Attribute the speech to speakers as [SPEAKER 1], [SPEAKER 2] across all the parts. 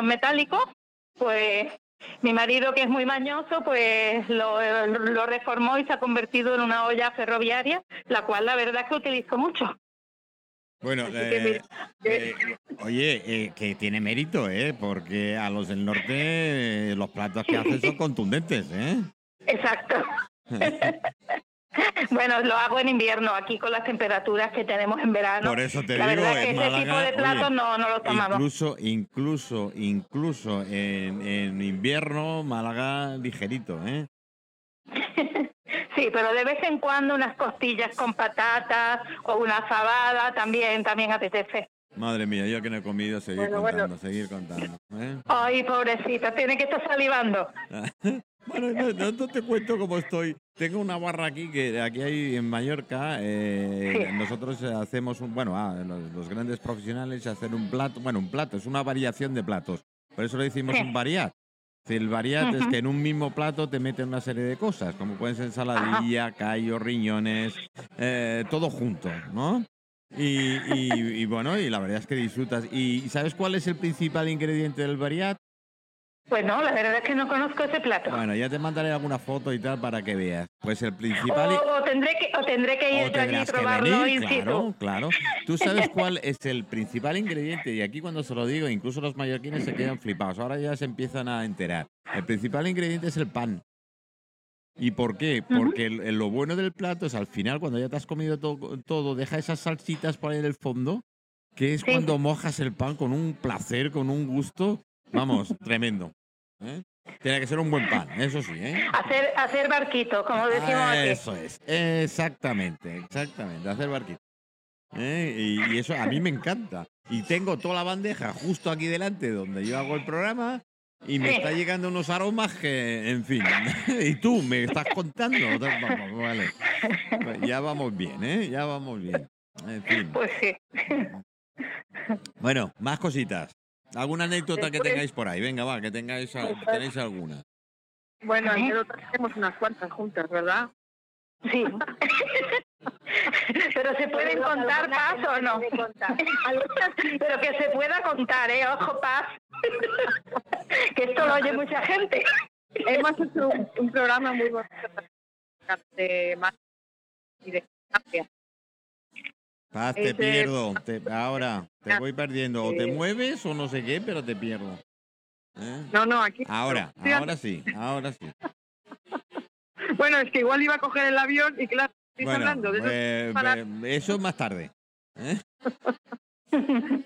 [SPEAKER 1] son metálicos, pues mi marido, que es muy mañoso, pues lo, lo reformó y se ha convertido en una olla ferroviaria, la cual la verdad es que utilizo mucho.
[SPEAKER 2] Bueno, eh, eh, oye, eh, que tiene mérito, ¿eh? Porque a los del norte los platos que hacen son contundentes, ¿eh?
[SPEAKER 1] Exacto. bueno, lo hago en invierno, aquí con las temperaturas que tenemos en verano.
[SPEAKER 2] Por eso te
[SPEAKER 1] la
[SPEAKER 2] digo,
[SPEAKER 1] verdad es que ese tipo de platos
[SPEAKER 2] oye,
[SPEAKER 1] no, no los tomamos.
[SPEAKER 2] Incluso, incluso, incluso en, en invierno, Málaga ligerito, ¿eh?
[SPEAKER 1] Sí, pero de vez en cuando unas costillas con patatas o una fabada también, también apetece.
[SPEAKER 2] Madre mía, yo que no he comido, seguir
[SPEAKER 1] Bueno, bueno.
[SPEAKER 2] contando, seguir contando. ¿eh?
[SPEAKER 1] Ay, pobrecita, tiene que estar salivando.
[SPEAKER 2] Bueno, no, no- no te cuento cómo estoy. Tengo una barra aquí que aquí hay en Mallorca. eh,
[SPEAKER 1] Sí.
[SPEAKER 2] Nosotros hacemos un, bueno, ah, los, los grandes profesionales hacen un plato, bueno, un plato, es una variación de platos. Por eso le decimos
[SPEAKER 1] Sí.
[SPEAKER 2] un variat. El variat es que en un mismo plato te meten una serie de cosas, como pueden ser ensaladilla, callo, riñones, eh, todo junto, ¿no? Y, y- y bueno, y la verdad es que disfrutas. ¿Y sabes cuál es el principal ingrediente del variat?
[SPEAKER 1] Pues no, la verdad es que no conozco ese plato.
[SPEAKER 2] Bueno, ya te mandaré alguna foto y tal para que veas. Pues el principal.
[SPEAKER 1] O, o tendré que, o tendré que ir yo allí y probarlo
[SPEAKER 2] venir, claro, claro. Tú sabes cuál es el principal ingrediente y aquí cuando se lo digo, incluso los mallorquines se quedan flipados. Ahora ya se empiezan a enterar. El principal ingrediente es el pan. ¿Y por qué? Porque el- el- lo bueno del plato es al final, cuando ya te has comido to- todo, deja esas salsitas por ahí en el fondo, que es
[SPEAKER 1] Sí.
[SPEAKER 2] cuando mojas el pan con un placer, con un gusto, vamos, tremendo. ¿Eh? Tiene que ser un buen pan, eso sí, ¿eh?
[SPEAKER 1] Hacer, hacer barquito, como decimos
[SPEAKER 2] Ah,
[SPEAKER 1] aquí.
[SPEAKER 2] Eso es, exactamente, exactamente, hacer barquito. ¿Eh? Y, y eso a mí me encanta. Y tengo toda la bandeja justo aquí delante donde yo hago el programa y me
[SPEAKER 1] Sí.
[SPEAKER 2] está llegando unos aromas que, en fin, y tú me estás contando. Vale. Pues Ya vamos bien, ¿eh? Ya vamos bien. En fin.
[SPEAKER 1] Pues sí.
[SPEAKER 2] Bueno, más cositas. ¿Alguna anécdota que tengáis por ahí? Venga, va, que tengáis, tenéis alguna.
[SPEAKER 3] Bueno, nosotros tenemos unas cuantas juntas, ¿verdad?
[SPEAKER 1] Sí. Pero se pueden contar paz o no. Pero que se pueda contar, ¿eh? Ojo, paz. que esto lo oye mucha gente.
[SPEAKER 3] Hemos hecho un, un programa muy bonito de más y de distancia.
[SPEAKER 2] Paz, te
[SPEAKER 3] Ese-
[SPEAKER 2] pierdo. te- ahora, te voy perdiendo. O te mueves o no sé qué, pero te pierdo. ¿Eh?
[SPEAKER 3] No, no, aquí.
[SPEAKER 2] Ahora,
[SPEAKER 3] Sí,
[SPEAKER 2] ahora sí, ahora sí.
[SPEAKER 3] Bueno, es que igual iba a coger el avión y claro, estoy
[SPEAKER 2] Bueno,
[SPEAKER 3] hablando de eso.
[SPEAKER 2] eh,
[SPEAKER 3] para-
[SPEAKER 2] eso más tarde. ¿eh?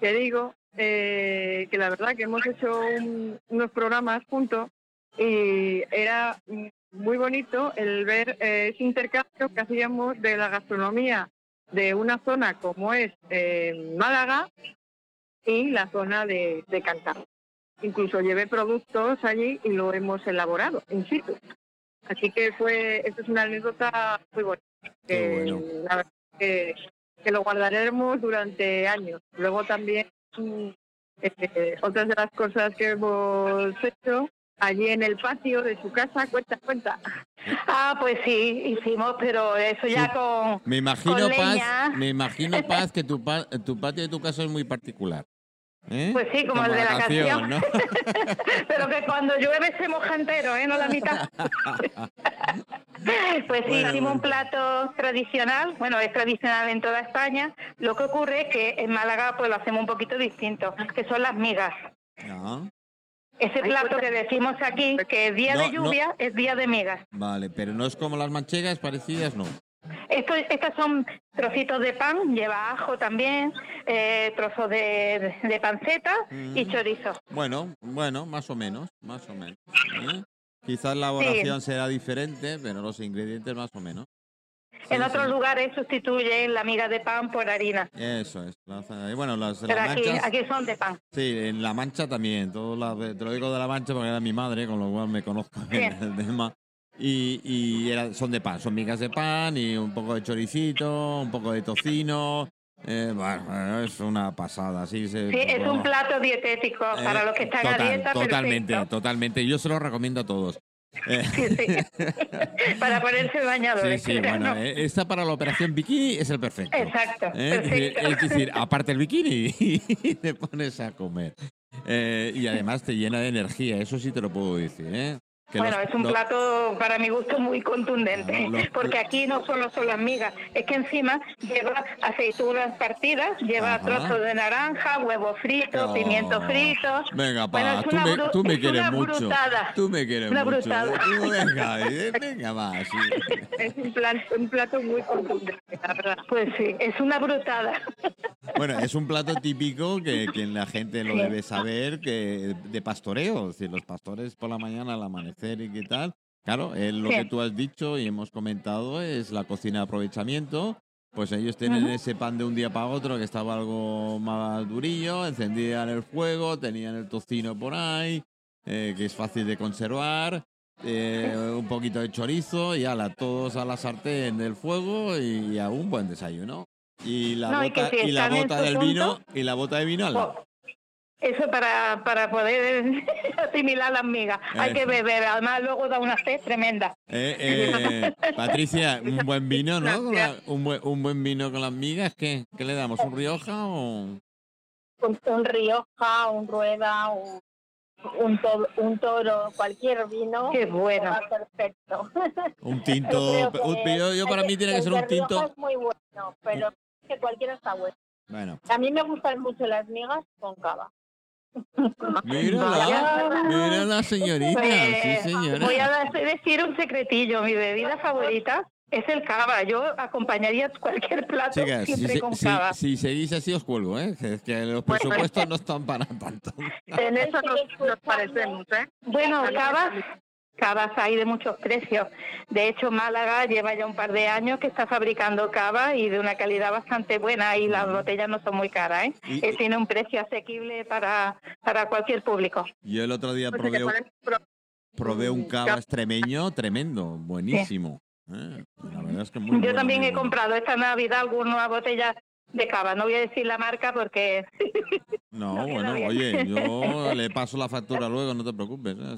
[SPEAKER 3] que digo eh, que la verdad que hemos hecho un- unos programas juntos y era muy bonito el ver ese intercambio que hacíamos de la gastronomía de una zona como es eh, Málaga y la zona de, de Cantabria. Incluso llevé productos allí y lo hemos elaborado in situ. Así que fue, esto es una anécdota muy bonita. Que
[SPEAKER 2] bueno.
[SPEAKER 3] la verdad que, que lo guardaremos durante años. Luego también eh, otras de las cosas que hemos hecho allí en el patio de su casa, cuenta, cuenta.
[SPEAKER 1] Ah, pues sí, hicimos, pero eso ya
[SPEAKER 2] Sí.
[SPEAKER 1] con...
[SPEAKER 2] Me imagino,
[SPEAKER 1] Con
[SPEAKER 2] Paz,
[SPEAKER 1] leña.
[SPEAKER 2] me imagino, Paz, que tu, pa- tu patio de tu casa es muy particular. ¿eh?
[SPEAKER 1] Pues sí, como el de la canción.
[SPEAKER 2] ¿no?
[SPEAKER 1] Pero que cuando llueve se moja entero, ¿eh? No la mitad. Pues sí,
[SPEAKER 2] Bueno,
[SPEAKER 1] hicimos
[SPEAKER 2] bueno.
[SPEAKER 1] un plato tradicional, bueno, es tradicional en toda España. Lo que ocurre es que en Málaga pues lo hacemos un poquito distinto, que son las migas.
[SPEAKER 2] No,
[SPEAKER 1] Ese plato que decimos aquí, que es día
[SPEAKER 2] No,
[SPEAKER 1] de
[SPEAKER 2] no.
[SPEAKER 1] lluvia, es día de migas.
[SPEAKER 2] vale, pero no es como las manchegas parecidas, no.
[SPEAKER 1] Esto, estas son trocitos de pan, lleva ajo también, eh, trozos de, de panceta y
[SPEAKER 2] Mm.
[SPEAKER 1] chorizo.
[SPEAKER 2] Bueno, bueno, más o menos, más o menos. ¿eh? Quizás la elaboración será diferente, pero los ingredientes más o menos. Sí,
[SPEAKER 1] En otros
[SPEAKER 2] sí.
[SPEAKER 1] lugares sustituyen la miga de pan por harina,
[SPEAKER 2] Eso es. Y bueno, las,
[SPEAKER 1] pero
[SPEAKER 2] las
[SPEAKER 1] aquí,
[SPEAKER 2] manchas,
[SPEAKER 1] aquí son de pan.
[SPEAKER 2] sí, en La Mancha también. Todo la- te lo digo de La Mancha porque era mi madre, con lo cual me conozco bien el tema. Y, y era- son de pan, son migas de pan y un poco de choricito, un poco de tocino. eh, bueno, es una pasada. Sí, se,
[SPEAKER 1] Sí, es un plato dietético para
[SPEAKER 2] eh,
[SPEAKER 1] los que están
[SPEAKER 2] total,
[SPEAKER 1] a dieta.
[SPEAKER 2] Totalmente,
[SPEAKER 1] perfecto.
[SPEAKER 2] totalmente. Yo se lo recomiendo a todos. Eh,
[SPEAKER 1] Sí, sí. para ponerse
[SPEAKER 2] Sí,
[SPEAKER 1] bañadores.
[SPEAKER 2] sí, bueno, eh, esta para la operación bikini es el perfecto.
[SPEAKER 1] Exacto,
[SPEAKER 2] ¿Eh? Es decir-
[SPEAKER 1] perfecto.
[SPEAKER 2] Es decir, aparte el bikini y te pones a comer. Eh, y además te llena de energía, eso sí te lo puedo decir, ¿eh?
[SPEAKER 1] Bueno, es un plato para mi gusto muy contundente,
[SPEAKER 2] Ah, los-
[SPEAKER 1] porque aquí no solo son las migas, es que encima lleva aceitunas partidas, lleva
[SPEAKER 2] Ajá.
[SPEAKER 1] trozos de naranja, huevo frito,
[SPEAKER 2] Oh.
[SPEAKER 1] pimiento frito.
[SPEAKER 2] Venga, pa,
[SPEAKER 1] Bueno,
[SPEAKER 2] tú, me, tú quieres mucho.
[SPEAKER 1] brutada.
[SPEAKER 2] Tú me quieres
[SPEAKER 1] Una
[SPEAKER 2] mucho.
[SPEAKER 1] brutada.
[SPEAKER 2] Venga, venga más. sí.
[SPEAKER 3] Es un, plan, un plato muy contundente, la verdad.
[SPEAKER 1] Pues sí, es una brutada.
[SPEAKER 2] Bueno, es un plato típico que, que la gente lo debe saber, que de pastoreo. Decir, los pastores por la mañana al amanecer y qué tal. Claro, es lo
[SPEAKER 1] Sí.
[SPEAKER 2] que tú has dicho y hemos comentado es la cocina de aprovechamiento. Pues ellos tienen
[SPEAKER 1] Ujú.
[SPEAKER 2] ese pan de un día para otro que estaba algo más durillo, encendían el fuego, tenían el tocino por ahí, eh, que es fácil de conservar, eh, un poquito de chorizo y ala, todos a la sartén del fuego y a un buen desayuno. Y la
[SPEAKER 1] No, y que
[SPEAKER 2] bota,
[SPEAKER 1] si
[SPEAKER 2] y la bota del
[SPEAKER 1] punto-
[SPEAKER 2] vino y la bota de vino al lado.
[SPEAKER 1] Eso para, para poder asimilar las migas. Hay que beber, además luego da una sed tremenda.
[SPEAKER 2] Eh, eh, Patricia, un buen vino, ¿no? Con la- un, buen, un buen vino con las migas, ¿qué? ¿Qué le damos? ¿Un Rioja o...?
[SPEAKER 4] un, un Rioja, un Rueda, un, un, to- un toro, cualquier vino.
[SPEAKER 1] Qué bueno.
[SPEAKER 4] va perfecto.
[SPEAKER 2] Un tinto. un- yo, para mí tiene que ser un tinto.
[SPEAKER 4] Rioja es muy bueno, pero es que cualquiera está bueno.
[SPEAKER 2] Bueno,
[SPEAKER 4] A mí me gustan mucho las migas con cava.
[SPEAKER 2] mírala, mírala señorita, sí
[SPEAKER 1] Pues, Voy a decir un secretillo. Mi bebida favorita es el cava. Yo acompañaría cualquier plato
[SPEAKER 2] Chicas, si,
[SPEAKER 1] siempre
[SPEAKER 2] se-
[SPEAKER 1] con
[SPEAKER 2] si-
[SPEAKER 1] cava.
[SPEAKER 2] si seguís así os cuelgo, ¿eh? Que, los
[SPEAKER 3] Bueno,
[SPEAKER 2] presupuestos no están para tanto.
[SPEAKER 3] En eso nos, nos parecemos, ¿eh?
[SPEAKER 1] Bueno, cavas, cavas hay de muchos precios. De hecho, Málaga lleva ya un par de años que está fabricando cava y de una calidad bastante buena y las botellas no son muy caras, ¿eh?
[SPEAKER 2] Y-
[SPEAKER 1] Eh, tiene un precio asequible para, para cualquier público.
[SPEAKER 2] Yo el otro día
[SPEAKER 3] Pues
[SPEAKER 2] probé, probé un cava extremeño tremendo, buenísimo. ¿eh? La verdad es que muy
[SPEAKER 1] Yo también
[SPEAKER 2] muy
[SPEAKER 1] he comprado esta Navidad alguna botella de cava. No voy a decir la marca porque
[SPEAKER 2] No,
[SPEAKER 1] No
[SPEAKER 2] bueno, oye, yo le paso la factura luego, no te preocupes. ¿eh?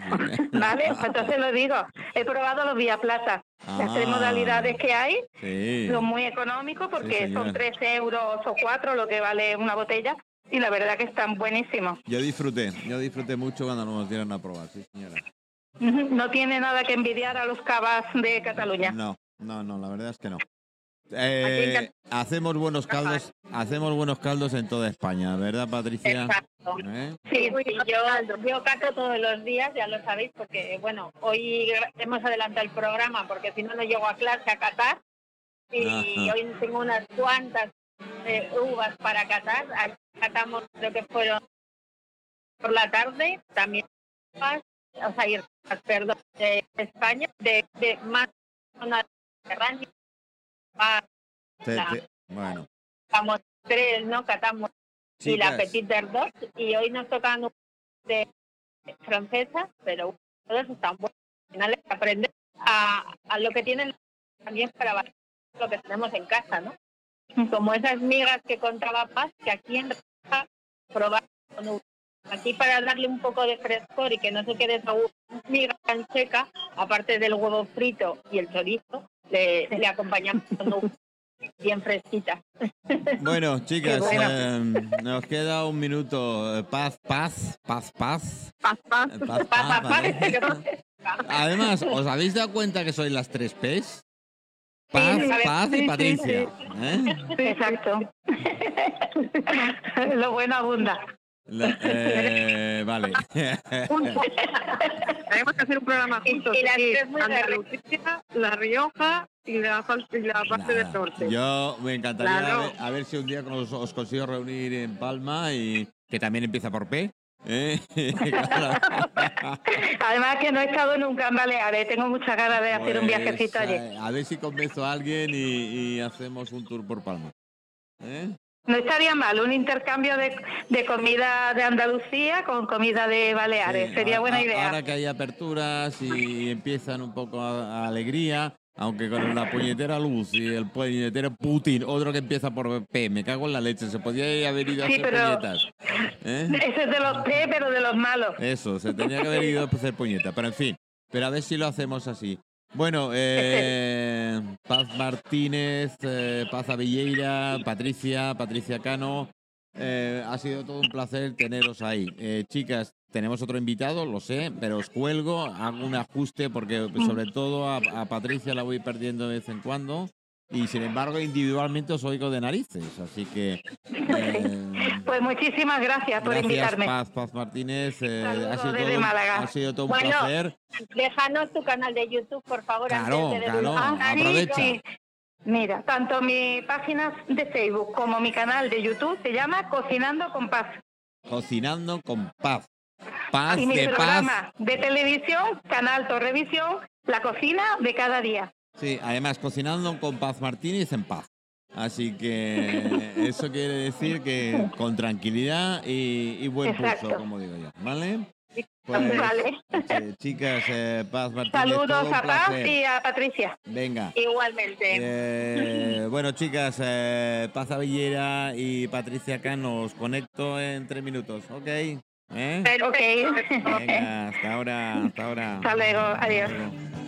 [SPEAKER 1] Vale, pues entonces lo digo. He probado los Vía Plata. Las tres
[SPEAKER 2] Ah,
[SPEAKER 1] modalidades que hay
[SPEAKER 2] Sí.
[SPEAKER 1] son muy económicos porque
[SPEAKER 2] señora.
[SPEAKER 1] son 3 euros o 4 lo que vale una botella y la verdad que están buenísimos.
[SPEAKER 2] Yo disfruté, yo disfruté mucho cuando nos dieron a probar, sí, señora.
[SPEAKER 1] No tiene nada que envidiar a los cavas de Cataluña.
[SPEAKER 2] No, no, no, la verdad es que no. Eh, hacemos buenos caldos, hacemos buenos caldos en toda España, ¿verdad, Patricia?
[SPEAKER 4] Exacto.
[SPEAKER 2] ¿Eh?
[SPEAKER 1] Sí,
[SPEAKER 4] Sí, yo, yo cato todos los días, ya lo sabéis, porque bueno, hoy hemos adelantado el programa porque si no no llego a clase a catar y
[SPEAKER 2] Ajá.
[SPEAKER 4] hoy tengo unas cuantas eh, uvas para catar. Aquí Catamos lo que fueron por la tarde, también uvas, o sea, ir- perdón, de España, de, de más zona mediterránea. Ah,
[SPEAKER 2] Te-
[SPEAKER 4] La-
[SPEAKER 2] te- bueno,
[SPEAKER 4] Catamos tres, ¿no? Catamos y la Petit Verdot y hoy nos tocan un de francesa, pero todos están buenos. Al final es aprender a, a lo que tienen también para lo que tenemos en casa, ¿no? Como esas migas que contaba Paz, que aquí en Rioja probar con uva. Aquí para darle un poco de frescor y que no se quede esa miga tan seca, aparte del huevo frito y el chorizo, acompañamos con uva bien fresquita.
[SPEAKER 2] bueno, chicas, eh, nos queda un minuto. Eh, Paz, paz, paz, paz.
[SPEAKER 3] Paz, paz.
[SPEAKER 2] Eh, Paz,
[SPEAKER 4] Pa, pa,
[SPEAKER 2] paz,
[SPEAKER 4] pa,
[SPEAKER 2] ¿vale? Además, ¿os habéis dado cuenta que sois las tres P's? Paz,
[SPEAKER 1] Sí,
[SPEAKER 2] paz
[SPEAKER 1] sí,
[SPEAKER 2] y
[SPEAKER 1] sí,
[SPEAKER 2] Patricia. ¿eh?
[SPEAKER 1] Exacto. Lo bueno abunda.
[SPEAKER 2] La- eh, vale.
[SPEAKER 3] Tenemos que hacer un programa juntos.
[SPEAKER 4] y
[SPEAKER 3] sí,
[SPEAKER 4] muy
[SPEAKER 3] Andalucía, La Rioja y la, y la parte del norte.
[SPEAKER 2] Yo me encantaría a, ver, a ver si un día os, os consigo reunir en Palma y que también empieza por P. ¿eh? Claro.
[SPEAKER 1] Además que no he estado nunca en Baleares. Tengo muchas ganas de hacer un
[SPEAKER 2] Pues,
[SPEAKER 1] viajecito allí.
[SPEAKER 2] eh, a ver si convenzo a alguien y, y hacemos un tour por Palma. ¿Eh?
[SPEAKER 1] No estaría mal un intercambio de, de comida de Andalucía con comida de Baleares.
[SPEAKER 2] Sí,
[SPEAKER 1] Sería buena idea.
[SPEAKER 2] Ahora que hay aperturas y empiezan un poco a, a alegría, aunque con la puñetera luz y el puñetero Putin, otro que empieza por P, me cago en la leche, se podía haber ido a
[SPEAKER 1] Sí,
[SPEAKER 2] hacer
[SPEAKER 1] pero-
[SPEAKER 2] puñetas. ¿eh?
[SPEAKER 1] Ese es de los P, pero de los malos.
[SPEAKER 2] Eso, se tenía que haber ido a hacer puñeta, pero en fin, pero a ver si lo hacemos así. Bueno, eh, Paz Martínez, eh, Paz Avilleira, Patricia, Patricia Cano, Eh, ha sido todo un placer teneros ahí. Eh, chicas, tenemos otro invitado, lo sé, pero os cuelgo, hago un ajuste porque pues, sobre todo a, a Patricia la voy perdiendo de vez en cuando. Y sin embargo, individualmente os oigo de narices, así que... eh,
[SPEAKER 1] Pues muchísimas gracias por
[SPEAKER 2] Gracias,
[SPEAKER 1] invitarme.
[SPEAKER 2] Paz, Paz Martínez. eh, ha, sido
[SPEAKER 1] desde
[SPEAKER 2] todo,
[SPEAKER 1] Málaga.
[SPEAKER 2] ha sido todo un
[SPEAKER 4] Bueno,
[SPEAKER 2] placer.
[SPEAKER 4] Déjanos tu canal de YouTube, por favor,
[SPEAKER 2] Claro,
[SPEAKER 4] antes de
[SPEAKER 2] claro.
[SPEAKER 1] Ah, sí,
[SPEAKER 2] aprovecha.
[SPEAKER 1] sí. Mira, tanto mi página de Facebook como mi canal de YouTube se llama Cocinando con Paz.
[SPEAKER 2] Cocinando con paz. Paz
[SPEAKER 1] y mi
[SPEAKER 2] de paz.
[SPEAKER 1] programa de televisión, Canal Torrevisión, La Cocina de cada día.
[SPEAKER 2] Sí, además, cocinando con Paz Martínez en paz. Así que eso quiere decir que con tranquilidad y, y buen pulso,
[SPEAKER 1] Exacto.
[SPEAKER 2] como digo yo. ¿Vale? Pues,
[SPEAKER 1] Vale.
[SPEAKER 2] eh, chicas, eh, Paz Martínez.
[SPEAKER 1] Saludos a Paz y a Patricia.
[SPEAKER 2] Venga.
[SPEAKER 4] Igualmente.
[SPEAKER 2] Eh, bueno, chicas, Paz Avellera y Patricia Cano, os conecto en tres minutos, ¿ok? ¿Eh?
[SPEAKER 1] Ok.
[SPEAKER 2] Venga, hasta ahora, hasta ahora.
[SPEAKER 1] Hasta luego, adiós.
[SPEAKER 2] Hasta luego.